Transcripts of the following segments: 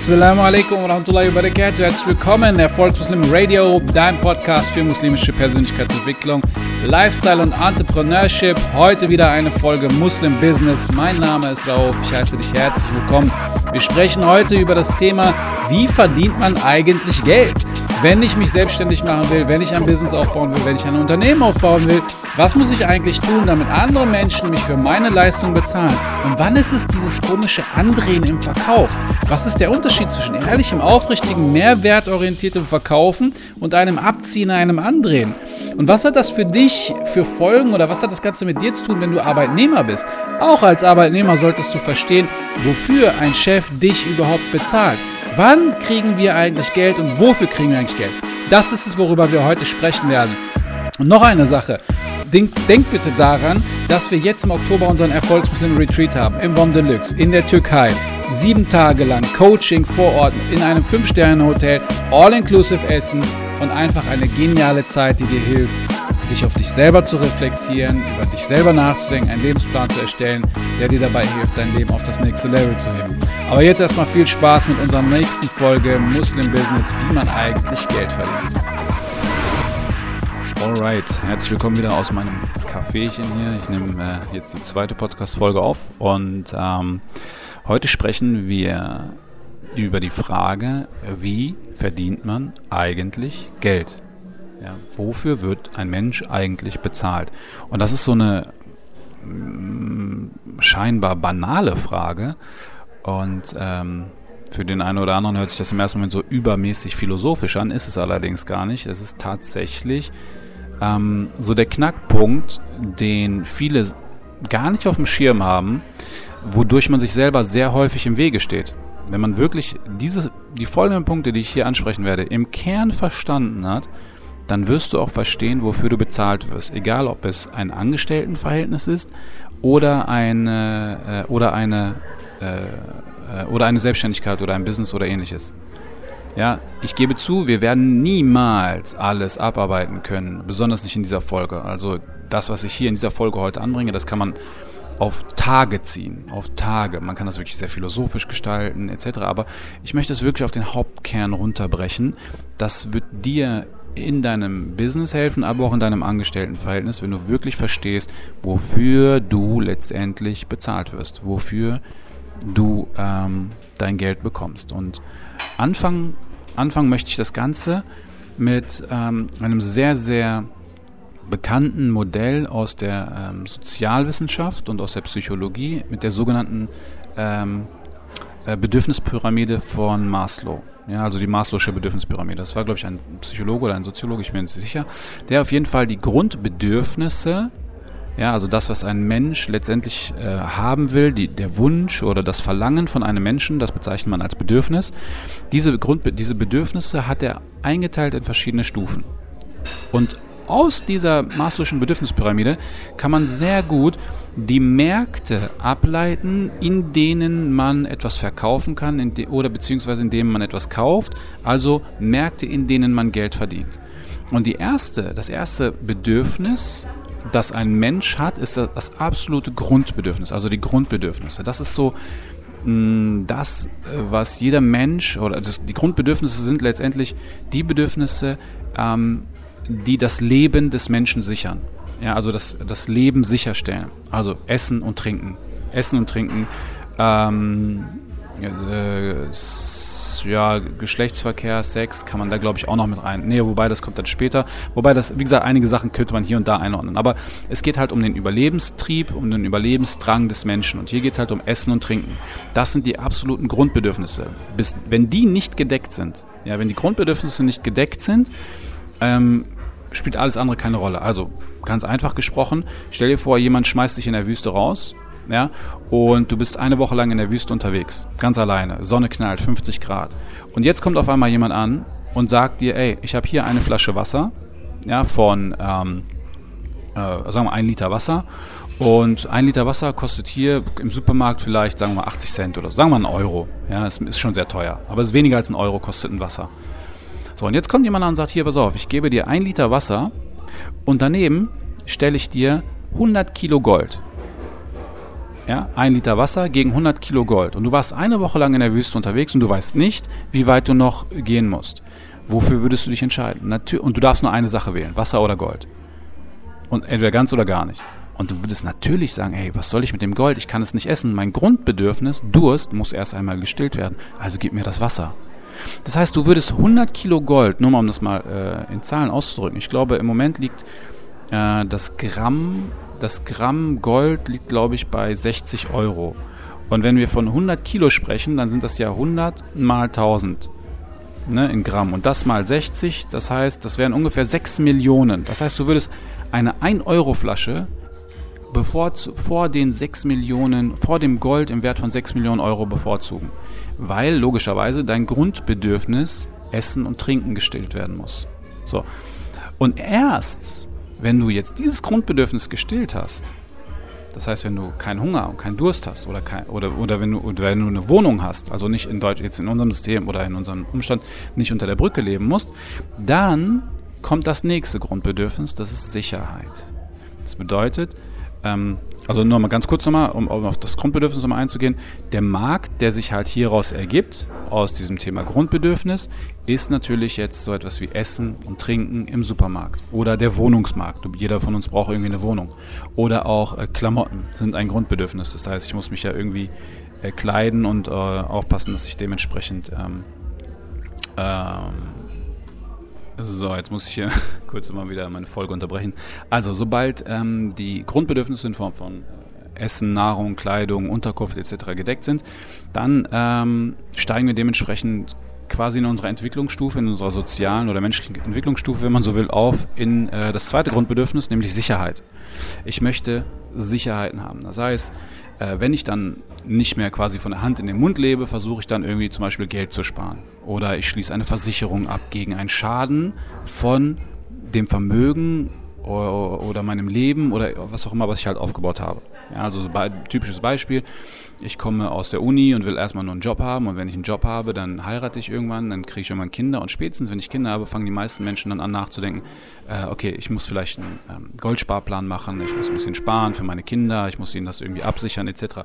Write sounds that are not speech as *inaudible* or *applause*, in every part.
Assalamu alaikum wa rahmatullahi wa barakatuh. Herzlich willkommen, Erfolgsmuslim Radio, dein Podcast für muslimische Persönlichkeitsentwicklung, Lifestyle und Entrepreneurship. Heute wieder eine Folge Muslim Business. Mein Name ist Rauf, ich heiße dich herzlich willkommen. Wir sprechen heute über das Thema, wie verdient man eigentlich Geld? Wenn ich mich selbstständig machen will, wenn ich ein Business aufbauen will, wenn ich ein Unternehmen aufbauen will, was muss ich eigentlich tun, damit andere Menschen mich für meine Leistung bezahlen? Und wann ist es dieses komische Andrehen im Verkauf? Was ist der Unterschied zwischen ehrlichem, aufrichtigen, mehrwertorientiertem Verkaufen und einem Abziehen, einem Andrehen? Und was hat das für dich für Folgen oder was hat das Ganze mit dir zu tun, wenn du Arbeitnehmer bist? Auch als Arbeitnehmer solltest du verstehen, wofür ein Chef dich überhaupt bezahlt. Wann kriegen wir eigentlich Geld und wofür kriegen wir eigentlich Geld? Das ist es, worüber wir heute sprechen werden. Und noch eine Sache. Denk, denk, bitte daran, dass wir jetzt im Oktober unseren Erfolgsmuslim Retreat haben, im WOM Deluxe, in der Türkei. Sieben Tage lang Coaching vor Ort in einem 5-Sterne-Hotel, all-inclusive Essen und einfach eine geniale Zeit, die dir hilft, dich auf dich selber zu reflektieren, über dich selber nachzudenken, einen Lebensplan zu erstellen, der dir dabei hilft, dein Leben auf das nächste Level zu heben. Aber jetzt erstmal viel Spaß mit unserer nächsten Folge Muslim Business, wie man eigentlich Geld verdient. Alright, herzlich willkommen wieder aus meinem Caféchen hier. Ich nehme äh, jetzt die zweite Podcast-Folge auf und ähm, heute sprechen wir über die Frage, wie verdient man eigentlich Geld? Ja, wofür wird ein Mensch eigentlich bezahlt? Und das ist so eine mm, scheinbar banale Frage und ähm, für den einen oder anderen hört sich das im ersten Moment so übermäßig philosophisch an, ist es allerdings gar nicht. Es ist tatsächlich ähm, so der Knackpunkt, den viele gar nicht auf dem Schirm haben, wodurch man sich selber sehr häufig im Wege steht. Wenn man wirklich diese, die folgenden Punkte, die ich hier ansprechen werde, im Kern verstanden hat, dann wirst du auch verstehen, wofür du bezahlt wirst. Egal, ob es ein Angestelltenverhältnis ist oder eine, äh, oder eine, äh, äh oder eine Selbstständigkeit oder ein Business oder ähnliches. Ja, ich gebe zu, wir werden niemals alles abarbeiten können, besonders nicht in dieser Folge. Also das, was ich hier in dieser Folge heute anbringe, das kann man auf Tage ziehen, auf Tage. Man kann das wirklich sehr philosophisch gestalten etc. Aber ich möchte es wirklich auf den Hauptkern runterbrechen. Das wird dir in deinem Business helfen, aber auch in deinem Angestelltenverhältnis, wenn du wirklich verstehst, wofür du letztendlich bezahlt wirst, wofür du ähm, dein Geld bekommst. Und anfangen anfangen möchte ich das Ganze mit ähm, einem sehr, sehr bekannten Modell aus der ähm, Sozialwissenschaft und aus der Psychologie mit der sogenannten ähm, äh, Bedürfnispyramide von Maslow. Ja, also die Maslow'sche Bedürfnispyramide. Das war, glaube ich, ein Psychologe oder ein Soziologe, ich bin mir nicht sicher, der auf jeden Fall die Grundbedürfnisse ja, also das, was ein Mensch letztendlich äh, haben will, die, der Wunsch oder das Verlangen von einem Menschen, das bezeichnet man als Bedürfnis. Diese, Grund, diese Bedürfnisse hat er eingeteilt in verschiedene Stufen. Und aus dieser Maslow'schen Bedürfnispyramide kann man sehr gut die Märkte ableiten, in denen man etwas verkaufen kann oder beziehungsweise in denen man etwas kauft, also Märkte, in denen man Geld verdient. Und die erste, das erste Bedürfnis das ein Mensch hat, ist das absolute Grundbedürfnis, also die Grundbedürfnisse. Das ist so mm, das, was jeder Mensch oder das, die Grundbedürfnisse sind letztendlich die Bedürfnisse, ähm, die das Leben des Menschen sichern. Ja, also das, das Leben sicherstellen. Also Essen und Trinken. Essen und Trinken. Ähm, äh, ja, Geschlechtsverkehr, Sex kann man da glaube ich auch noch mit rein. Nee, wobei das kommt dann später. Wobei das, wie gesagt, einige Sachen könnte man hier und da einordnen. Aber es geht halt um den Überlebenstrieb, um den Überlebensdrang des Menschen. Und hier geht es halt um Essen und Trinken. Das sind die absoluten Grundbedürfnisse. Bis, wenn die nicht gedeckt sind, ja, wenn die Grundbedürfnisse nicht gedeckt sind, ähm, spielt alles andere keine Rolle. Also, ganz einfach gesprochen, stell dir vor, jemand schmeißt dich in der Wüste raus ja, und du bist eine Woche lang in der Wüste unterwegs, ganz alleine, Sonne knallt, 50 Grad. Und jetzt kommt auf einmal jemand an und sagt dir, ey, ich habe hier eine Flasche Wasser, ja, von, ähm, äh, sagen wir ein Liter Wasser. Und ein Liter Wasser kostet hier im Supermarkt vielleicht, sagen wir mal, 80 Cent oder sagen wir mal einen Euro. Ja, es ist schon sehr teuer. Aber es ist weniger als ein Euro kostet ein Wasser. So, und jetzt kommt jemand an und sagt, hier, pass auf, ich gebe dir ein Liter Wasser und daneben stelle ich dir 100 Kilo Gold. Ja, ein Liter Wasser gegen 100 Kilo Gold. Und du warst eine Woche lang in der Wüste unterwegs und du weißt nicht, wie weit du noch gehen musst. Wofür würdest du dich entscheiden? Natür und du darfst nur eine Sache wählen, Wasser oder Gold. Und entweder ganz oder gar nicht. Und du würdest natürlich sagen, hey, was soll ich mit dem Gold? Ich kann es nicht essen. Mein Grundbedürfnis, Durst, muss erst einmal gestillt werden. Also gib mir das Wasser. Das heißt, du würdest 100 Kilo Gold, nur mal um das mal äh, in Zahlen auszudrücken. Ich glaube, im Moment liegt äh, das Gramm, das Gramm Gold liegt, glaube ich, bei 60 Euro. Und wenn wir von 100 Kilo sprechen, dann sind das ja 100 mal 1000 ne, in Gramm. Und das mal 60, das heißt, das wären ungefähr 6 Millionen. Das heißt, du würdest eine 1-Euro-Flasche bevor, vor den 6 Millionen, vor dem Gold im Wert von 6 Millionen Euro bevorzugen. Weil logischerweise dein Grundbedürfnis Essen und Trinken gestillt werden muss. So. Und erst, wenn du jetzt dieses Grundbedürfnis gestillt hast, das heißt, wenn du keinen Hunger und keinen Durst hast oder, kein, oder, oder, wenn du, oder wenn du eine Wohnung hast, also nicht in Deutsch, jetzt in unserem System oder in unserem Umstand nicht unter der Brücke leben musst, dann kommt das nächste Grundbedürfnis, das ist Sicherheit. Das bedeutet, ähm, also nur mal ganz kurz nochmal, um, um auf das Grundbedürfnis nochmal einzugehen. Der Markt, der sich halt hieraus ergibt, aus diesem Thema Grundbedürfnis, ist natürlich jetzt so etwas wie Essen und Trinken im Supermarkt oder der Wohnungsmarkt. Jeder von uns braucht irgendwie eine Wohnung. Oder auch äh, Klamotten sind ein Grundbedürfnis. Das heißt, ich muss mich ja irgendwie äh, kleiden und äh, aufpassen, dass ich dementsprechend. Ähm, ähm, so, jetzt muss ich hier *laughs* kurz mal wieder meine Folge unterbrechen. Also, sobald ähm, die Grundbedürfnisse in Form von äh, Essen, Nahrung, Kleidung, Unterkunft etc. gedeckt sind, dann ähm, steigen wir dementsprechend quasi in unserer Entwicklungsstufe, in unserer sozialen oder menschlichen Entwicklungsstufe, wenn man so will, auf in äh, das zweite Grundbedürfnis, nämlich Sicherheit. Ich möchte Sicherheiten haben. Das heißt, äh, wenn ich dann nicht mehr quasi von der Hand in den Mund lebe, versuche ich dann irgendwie zum Beispiel Geld zu sparen. Oder ich schließe eine Versicherung ab gegen einen Schaden von dem Vermögen oder meinem Leben oder was auch immer, was ich halt aufgebaut habe. Ja, also so ein typisches Beispiel ich komme aus der Uni und will erstmal nur einen Job haben und wenn ich einen Job habe, dann heirate ich irgendwann, dann kriege ich irgendwann Kinder und spätestens, wenn ich Kinder habe, fangen die meisten Menschen dann an nachzudenken, äh, okay, ich muss vielleicht einen ähm, Goldsparplan machen, ich muss ein bisschen sparen für meine Kinder, ich muss ihnen das irgendwie absichern etc.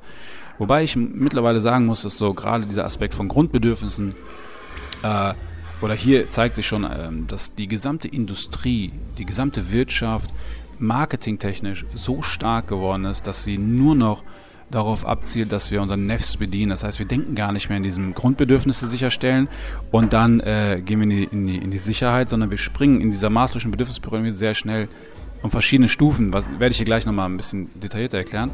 Wobei ich mittlerweile sagen muss, dass so gerade dieser Aspekt von Grundbedürfnissen äh, oder hier zeigt sich schon, ähm, dass die gesamte Industrie, die gesamte Wirtschaft marketingtechnisch so stark geworden ist, dass sie nur noch darauf abzielt, dass wir unseren Nefs bedienen. Das heißt, wir denken gar nicht mehr in diesem Grundbedürfnisse sicherstellen und dann äh, gehen wir in die, in, die, in die, Sicherheit, sondern wir springen in dieser maßlosen Bedürfnispyramide sehr schnell um verschiedene Stufen. Was werde ich hier gleich nochmal ein bisschen detaillierter erklären.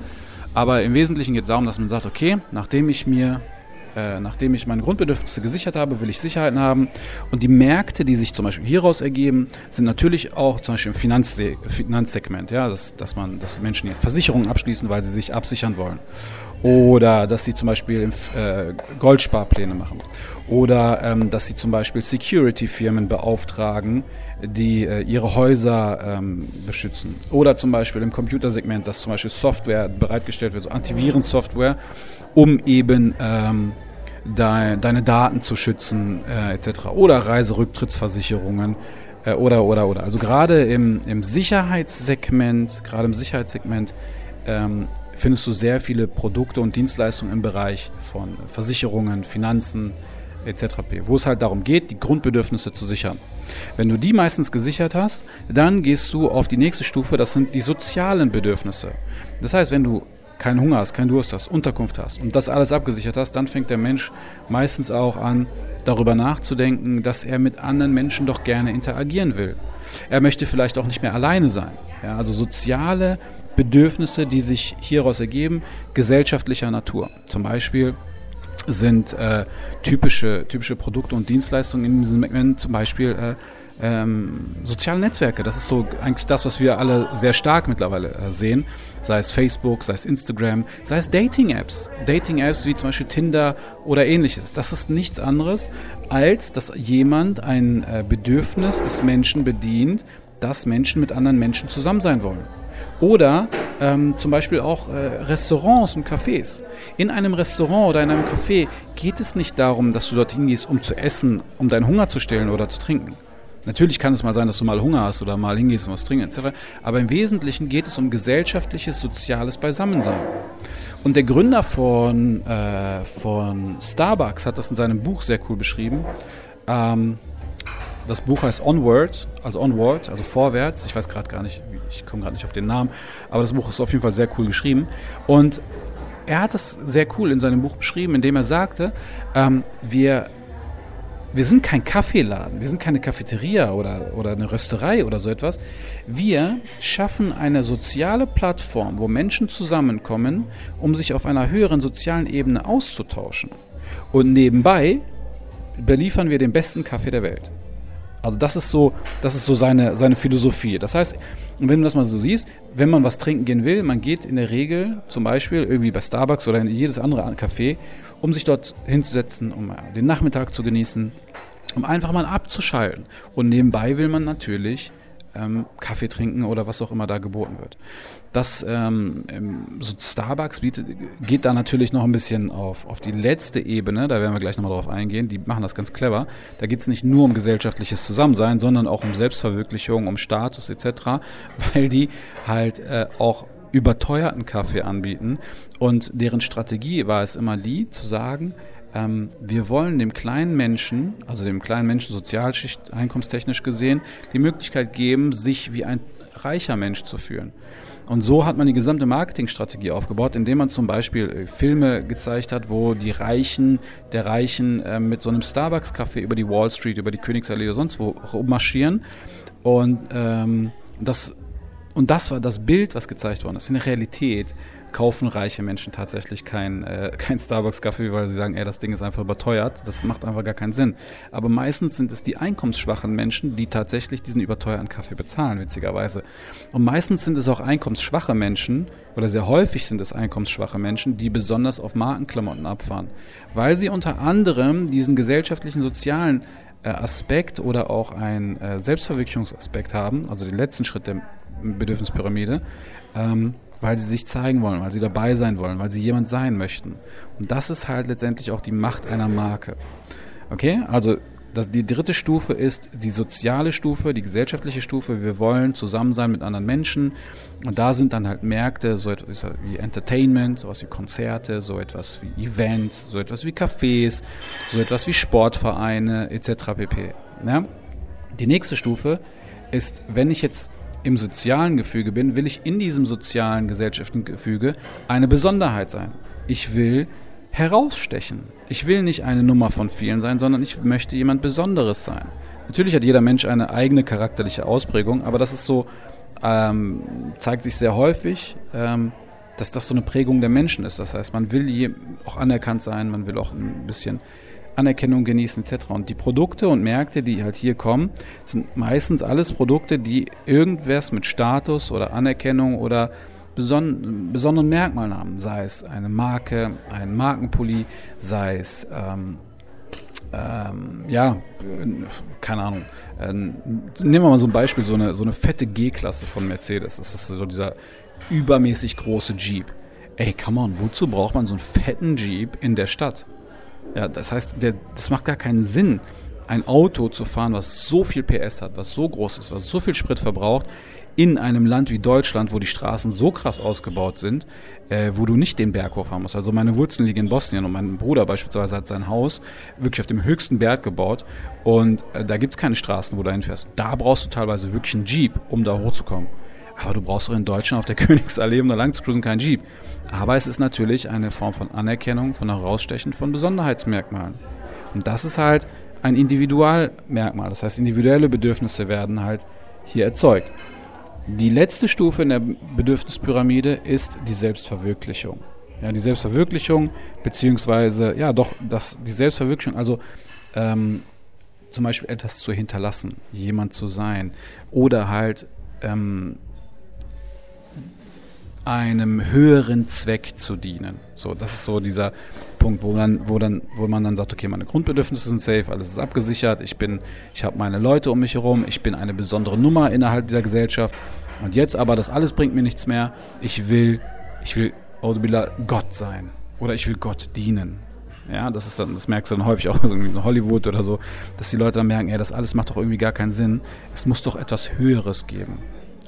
Aber im Wesentlichen geht es darum, dass man sagt, okay, nachdem ich mir äh, nachdem ich meine Grundbedürfnisse gesichert habe, will ich Sicherheiten haben. Und die Märkte, die sich zum Beispiel hieraus ergeben, sind natürlich auch zum Beispiel im Finanzse Finanzsegment, ja, dass, dass, man, dass Menschen Versicherungen abschließen, weil sie sich absichern wollen. Oder dass sie zum Beispiel äh, Goldsparpläne machen. Oder ähm, dass sie zum Beispiel Security-Firmen beauftragen, die äh, ihre Häuser ähm, beschützen. Oder zum Beispiel im Computersegment, dass zum Beispiel Software bereitgestellt wird, so Antivirensoftware, um eben ähm, de deine Daten zu schützen äh, etc. Oder Reiserücktrittsversicherungen äh, oder oder oder. Also gerade im, im Sicherheitssegment, gerade im Sicherheitssegment ähm, findest du sehr viele Produkte und Dienstleistungen im Bereich von Versicherungen, Finanzen etc. Wo es halt darum geht, die Grundbedürfnisse zu sichern. Wenn du die meistens gesichert hast, dann gehst du auf die nächste Stufe, das sind die sozialen Bedürfnisse. Das heißt, wenn du keinen Hunger hast, keinen Durst hast, Unterkunft hast und das alles abgesichert hast, dann fängt der Mensch meistens auch an, darüber nachzudenken, dass er mit anderen Menschen doch gerne interagieren will. Er möchte vielleicht auch nicht mehr alleine sein. Ja, also soziale Bedürfnisse, die sich hieraus ergeben, gesellschaftlicher Natur. Zum Beispiel sind äh, typische, typische Produkte und Dienstleistungen in diesem Segment zum Beispiel äh, ähm, soziale Netzwerke. Das ist so eigentlich das, was wir alle sehr stark mittlerweile äh, sehen. Sei es Facebook, sei es Instagram, sei es Dating-Apps. Dating-Apps wie zum Beispiel Tinder oder ähnliches. Das ist nichts anderes, als dass jemand ein äh, Bedürfnis des Menschen bedient, dass Menschen mit anderen Menschen zusammen sein wollen. Oder ähm, zum Beispiel auch äh, Restaurants und Cafés. In einem Restaurant oder in einem Café geht es nicht darum, dass du dorthin gehst, um zu essen, um deinen Hunger zu stillen oder zu trinken Natürlich kann es mal sein, dass du mal Hunger hast oder mal hingehst und was trinken etc. Aber im Wesentlichen geht es um gesellschaftliches, soziales Beisammensein. Und der Gründer von, äh, von Starbucks hat das in seinem Buch sehr cool beschrieben. Ähm, das Buch heißt Onward, also Onward, also vorwärts. Ich weiß gerade gar nicht, ich komme gerade nicht auf den Namen, aber das Buch ist auf jeden Fall sehr cool geschrieben. Und er hat das sehr cool in seinem Buch beschrieben, indem er sagte, ähm, wir, wir sind kein Kaffeeladen, wir sind keine Cafeteria oder, oder eine Rösterei oder so etwas. Wir schaffen eine soziale Plattform, wo Menschen zusammenkommen, um sich auf einer höheren sozialen Ebene auszutauschen. Und nebenbei beliefern wir den besten Kaffee der Welt. Also das ist so, das ist so seine, seine Philosophie. Das heißt, wenn du das mal so siehst, wenn man was trinken gehen will, man geht in der Regel zum Beispiel irgendwie bei Starbucks oder in jedes andere Café, um sich dort hinzusetzen, um den Nachmittag zu genießen, um einfach mal abzuschalten. Und nebenbei will man natürlich ähm, Kaffee trinken oder was auch immer da geboten wird. Das ähm, so Starbucks bietet, geht da natürlich noch ein bisschen auf, auf die letzte Ebene, da werden wir gleich nochmal drauf eingehen, die machen das ganz clever. Da geht es nicht nur um gesellschaftliches Zusammensein, sondern auch um Selbstverwirklichung, um Status etc., *laughs* weil die halt äh, auch überteuerten Kaffee anbieten und deren Strategie war es immer die, zu sagen, ähm, wir wollen dem kleinen Menschen, also dem kleinen Menschen Sozialschicht, einkommenstechnisch gesehen, die Möglichkeit geben, sich wie ein reicher Mensch zu fühlen. Und so hat man die gesamte Marketingstrategie aufgebaut, indem man zum Beispiel äh, Filme gezeigt hat, wo die Reichen der Reichen äh, mit so einem Starbucks-Kaffee über die Wall Street, über die Königsallee oder sonst wo marschieren. Und ähm, das und das war das Bild, was gezeigt worden ist. In der Realität kaufen reiche Menschen tatsächlich kein, äh, *laughs* kein Starbucks-Kaffee, weil sie sagen, ey, das Ding ist einfach überteuert. Das macht einfach gar keinen Sinn. Aber meistens sind es die einkommensschwachen Menschen, die tatsächlich diesen überteuerten Kaffee bezahlen, witzigerweise. Und meistens sind es auch einkommensschwache Menschen, oder sehr häufig sind es einkommensschwache Menschen, die besonders auf Markenklamotten abfahren. Weil sie unter anderem diesen gesellschaftlichen, sozialen äh, Aspekt oder auch einen äh, Selbstverwirklichungsaspekt haben, also den letzten Schritt der Bedürfnispyramide, ähm, weil sie sich zeigen wollen, weil sie dabei sein wollen, weil sie jemand sein möchten. Und das ist halt letztendlich auch die Macht einer Marke. Okay, also das, die dritte Stufe ist die soziale Stufe, die gesellschaftliche Stufe. Wir wollen zusammen sein mit anderen Menschen. Und da sind dann halt Märkte, so etwas wie Entertainment, sowas wie Konzerte, so etwas wie Events, so etwas wie Cafés, so etwas wie Sportvereine etc. pp. Ja? Die nächste Stufe ist, wenn ich jetzt im sozialen Gefüge bin, will ich in diesem sozialen gesellschaftlichen Gefüge eine Besonderheit sein. Ich will herausstechen. Ich will nicht eine Nummer von vielen sein, sondern ich möchte jemand Besonderes sein. Natürlich hat jeder Mensch eine eigene charakterliche Ausprägung, aber das ist so, ähm, zeigt sich sehr häufig, ähm, dass das so eine Prägung der Menschen ist. Das heißt, man will auch anerkannt sein, man will auch ein bisschen Anerkennung genießen etc. Und die Produkte und Märkte, die halt hier kommen, sind meistens alles Produkte, die irgendwas mit Status oder Anerkennung oder beson besonderen Merkmalen haben. Sei es eine Marke, ein Markenpulli, sei es ähm, ähm, ja, keine Ahnung. Ähm, nehmen wir mal so ein Beispiel, so eine, so eine fette G-Klasse von Mercedes. Das ist so dieser übermäßig große Jeep. Ey, come on, wozu braucht man so einen fetten Jeep in der Stadt? Ja, das heißt, der, das macht gar keinen Sinn, ein Auto zu fahren, was so viel PS hat, was so groß ist, was so viel Sprit verbraucht, in einem Land wie Deutschland, wo die Straßen so krass ausgebaut sind, äh, wo du nicht den Berg hochfahren musst. Also meine Wurzeln liegen in Bosnien und mein Bruder beispielsweise hat sein Haus wirklich auf dem höchsten Berg gebaut und äh, da gibt es keine Straßen, wo du hinfährst. Da brauchst du teilweise wirklich einen Jeep, um da hochzukommen. Aber du brauchst doch in Deutschland auf der *laughs* Königsallee, um da lang zu cruisen, keinen Jeep. Aber es ist natürlich eine Form von Anerkennung, von Herausstechen von Besonderheitsmerkmalen. Und das ist halt ein Individualmerkmal. Das heißt, individuelle Bedürfnisse werden halt hier erzeugt. Die letzte Stufe in der Bedürfnispyramide ist die Selbstverwirklichung. Ja, die Selbstverwirklichung, beziehungsweise, ja, doch, das, die Selbstverwirklichung, also ähm, zum Beispiel etwas zu hinterlassen, jemand zu sein oder halt ähm, einem höheren Zweck zu dienen. So, das ist so dieser Punkt, wo man, wo dann, wo man dann sagt, okay, meine Grundbedürfnisse sind safe, alles ist abgesichert, ich bin, ich habe meine Leute um mich herum, ich bin eine besondere Nummer innerhalb dieser Gesellschaft. Und jetzt aber, das alles bringt mir nichts mehr. Ich will, ich will Audubillah Gott sein. Oder ich will Gott dienen. Ja, das ist dann, das merkst du dann häufig auch *laughs* in Hollywood oder so, dass die Leute dann merken, ey, das alles macht doch irgendwie gar keinen Sinn. Es muss doch etwas Höheres geben.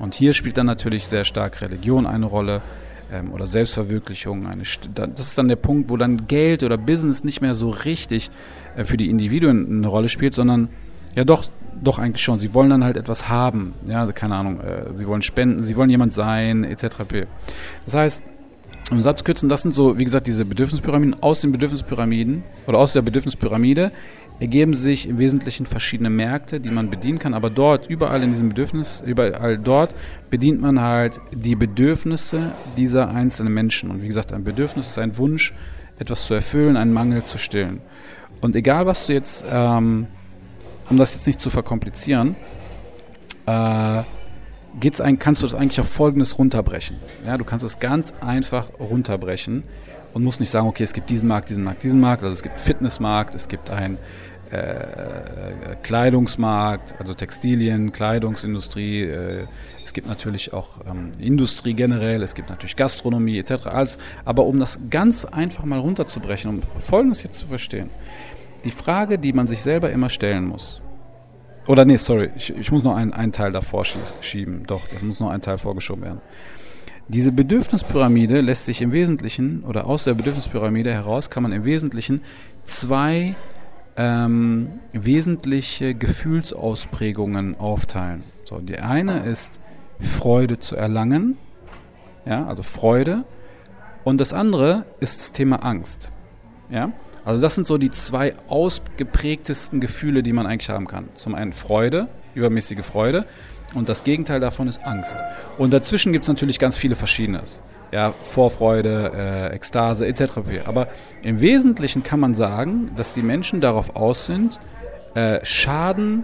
Und hier spielt dann natürlich sehr stark Religion eine Rolle ähm, oder Selbstverwirklichung. Eine, das ist dann der Punkt, wo dann Geld oder Business nicht mehr so richtig äh, für die Individuen eine Rolle spielt, sondern ja doch, doch eigentlich schon. Sie wollen dann halt etwas haben. Ja, keine Ahnung, äh, sie wollen spenden, sie wollen jemand sein, etc. Das heißt, um es abzukürzen, das sind so, wie gesagt, diese Bedürfnispyramiden. Aus den Bedürfnispyramiden oder aus der Bedürfnispyramide ergeben sich im Wesentlichen verschiedene Märkte, die man bedienen kann. Aber dort, überall in diesem Bedürfnis, überall dort bedient man halt die Bedürfnisse dieser einzelnen Menschen. Und wie gesagt, ein Bedürfnis ist ein Wunsch, etwas zu erfüllen, einen Mangel zu stillen. Und egal, was du jetzt, ähm, um das jetzt nicht zu verkomplizieren, äh, geht's ein, kannst du das eigentlich auf Folgendes runterbrechen. Ja, du kannst es ganz einfach runterbrechen und musst nicht sagen, okay, es gibt diesen Markt, diesen Markt, diesen Markt. Also es gibt Fitnessmarkt, es gibt einen äh, Kleidungsmarkt, also Textilien, Kleidungsindustrie. Äh, es gibt natürlich auch ähm, Industrie generell, es gibt natürlich Gastronomie etc. Alles. Aber um das ganz einfach mal runterzubrechen, um Folgendes jetzt zu verstehen. Die Frage, die man sich selber immer stellen muss, oder nee, sorry, ich, ich muss noch einen, einen Teil davor schieben. Doch, das muss noch ein Teil vorgeschoben werden. Diese Bedürfnispyramide lässt sich im Wesentlichen, oder aus der Bedürfnispyramide heraus kann man im Wesentlichen zwei ähm, wesentliche Gefühlsausprägungen aufteilen. So, die eine ist Freude zu erlangen, ja, also Freude, und das andere ist das Thema Angst. Ja? Also das sind so die zwei ausgeprägtesten Gefühle, die man eigentlich haben kann. Zum einen Freude, übermäßige Freude und das Gegenteil davon ist Angst. Und dazwischen gibt es natürlich ganz viele Verschiedenes. Ja, Vorfreude, äh, Ekstase etc. Aber im Wesentlichen kann man sagen, dass die Menschen darauf aus sind, äh, Schaden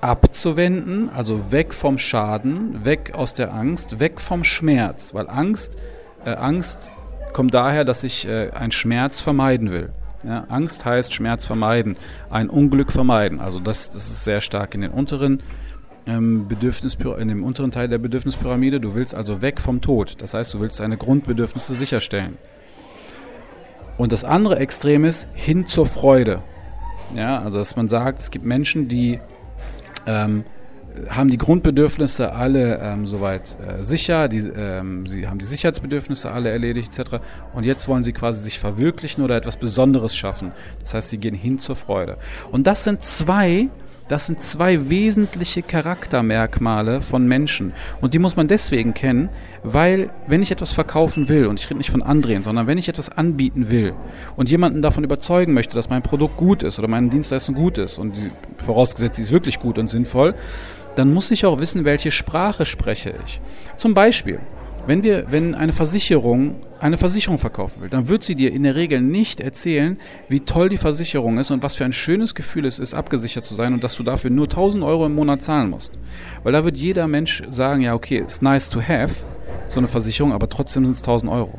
abzuwenden, also weg vom Schaden, weg aus der Angst, weg vom Schmerz. Weil Angst, äh, Angst kommt daher, dass ich äh, einen Schmerz vermeiden will. Ja, Angst heißt Schmerz vermeiden, ein Unglück vermeiden. Also das, das ist sehr stark in den unteren ähm, Bedürfnis, in dem unteren Teil der Bedürfnispyramide. Du willst also weg vom Tod. Das heißt, du willst deine Grundbedürfnisse sicherstellen. Und das andere Extrem ist hin zur Freude. Ja, also dass man sagt, es gibt Menschen, die ähm, haben die Grundbedürfnisse alle ähm, soweit äh, sicher, die, ähm, sie haben die Sicherheitsbedürfnisse alle erledigt etc. Und jetzt wollen sie quasi sich verwirklichen oder etwas Besonderes schaffen. Das heißt, sie gehen hin zur Freude. Und das sind zwei das sind zwei wesentliche Charaktermerkmale von Menschen. Und die muss man deswegen kennen, weil wenn ich etwas verkaufen will, und ich rede nicht von andrehen, sondern wenn ich etwas anbieten will und jemanden davon überzeugen möchte, dass mein Produkt gut ist oder meine Dienstleistung gut ist, und die, vorausgesetzt, sie ist wirklich gut und sinnvoll, dann muss ich auch wissen, welche Sprache spreche ich. Zum Beispiel, wenn, wir, wenn eine Versicherung eine Versicherung verkaufen will, dann wird sie dir in der Regel nicht erzählen, wie toll die Versicherung ist und was für ein schönes Gefühl es ist, abgesichert zu sein und dass du dafür nur 1000 Euro im Monat zahlen musst. Weil da wird jeder Mensch sagen, ja okay, it's nice to have so eine Versicherung, aber trotzdem sind es 1000 Euro.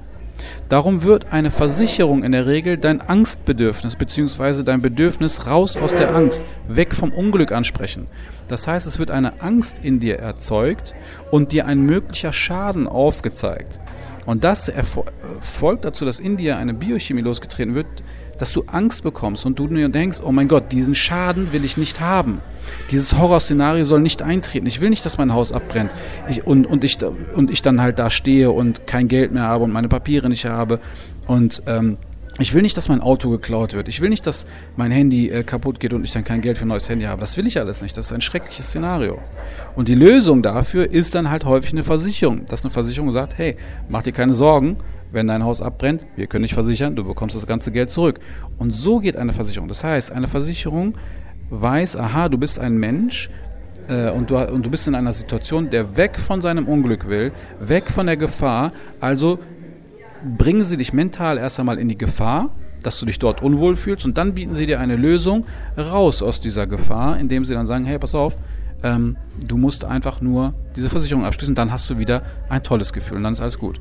Darum wird eine Versicherung in der Regel dein Angstbedürfnis bzw. dein Bedürfnis raus aus der Angst, weg vom Unglück ansprechen. Das heißt, es wird eine Angst in dir erzeugt und dir ein möglicher Schaden aufgezeigt. Und das folgt dazu, dass in dir eine Biochemie losgetreten wird, dass du Angst bekommst und du dir denkst, oh mein Gott, diesen Schaden will ich nicht haben. Dieses Horrorszenario soll nicht eintreten. Ich will nicht, dass mein Haus abbrennt ich, und, und, ich, und ich dann halt da stehe und kein Geld mehr habe und meine Papiere nicht habe und ähm, ich will nicht, dass mein Auto geklaut wird. Ich will nicht, dass mein Handy äh, kaputt geht und ich dann kein Geld für ein neues Handy habe. Das will ich alles nicht. Das ist ein schreckliches Szenario. Und die Lösung dafür ist dann halt häufig eine Versicherung. Dass eine Versicherung sagt, hey, mach dir keine Sorgen, wenn dein Haus abbrennt, wir können dich versichern, du bekommst das ganze Geld zurück. Und so geht eine Versicherung. Das heißt, eine Versicherung weiß, aha, du bist ein Mensch, äh, und, du, und du bist in einer Situation, der weg von seinem Unglück will, weg von der Gefahr, also bringen sie dich mental erst einmal in die Gefahr, dass du dich dort unwohl fühlst und dann bieten sie dir eine Lösung raus aus dieser Gefahr, indem sie dann sagen, hey, pass auf, ähm, du musst einfach nur diese Versicherung abschließen, dann hast du wieder ein tolles Gefühl und dann ist alles gut.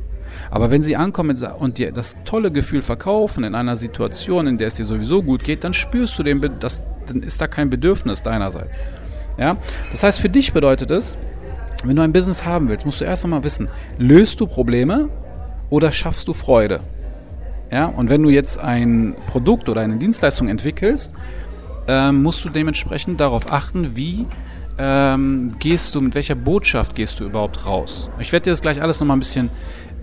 Aber wenn sie ankommen und dir das tolle Gefühl verkaufen in einer Situation, in der es dir sowieso gut geht, dann spürst du den, das, dann ist da kein Bedürfnis deinerseits. Ja? Das heißt, für dich bedeutet es, wenn du ein Business haben willst, musst du erst einmal wissen, löst du Probleme oder schaffst du Freude? Ja? Und wenn du jetzt ein Produkt oder eine Dienstleistung entwickelst, ähm, musst du dementsprechend darauf achten, wie ähm, gehst du, mit welcher Botschaft gehst du überhaupt raus. Ich werde dir das gleich alles nochmal ein bisschen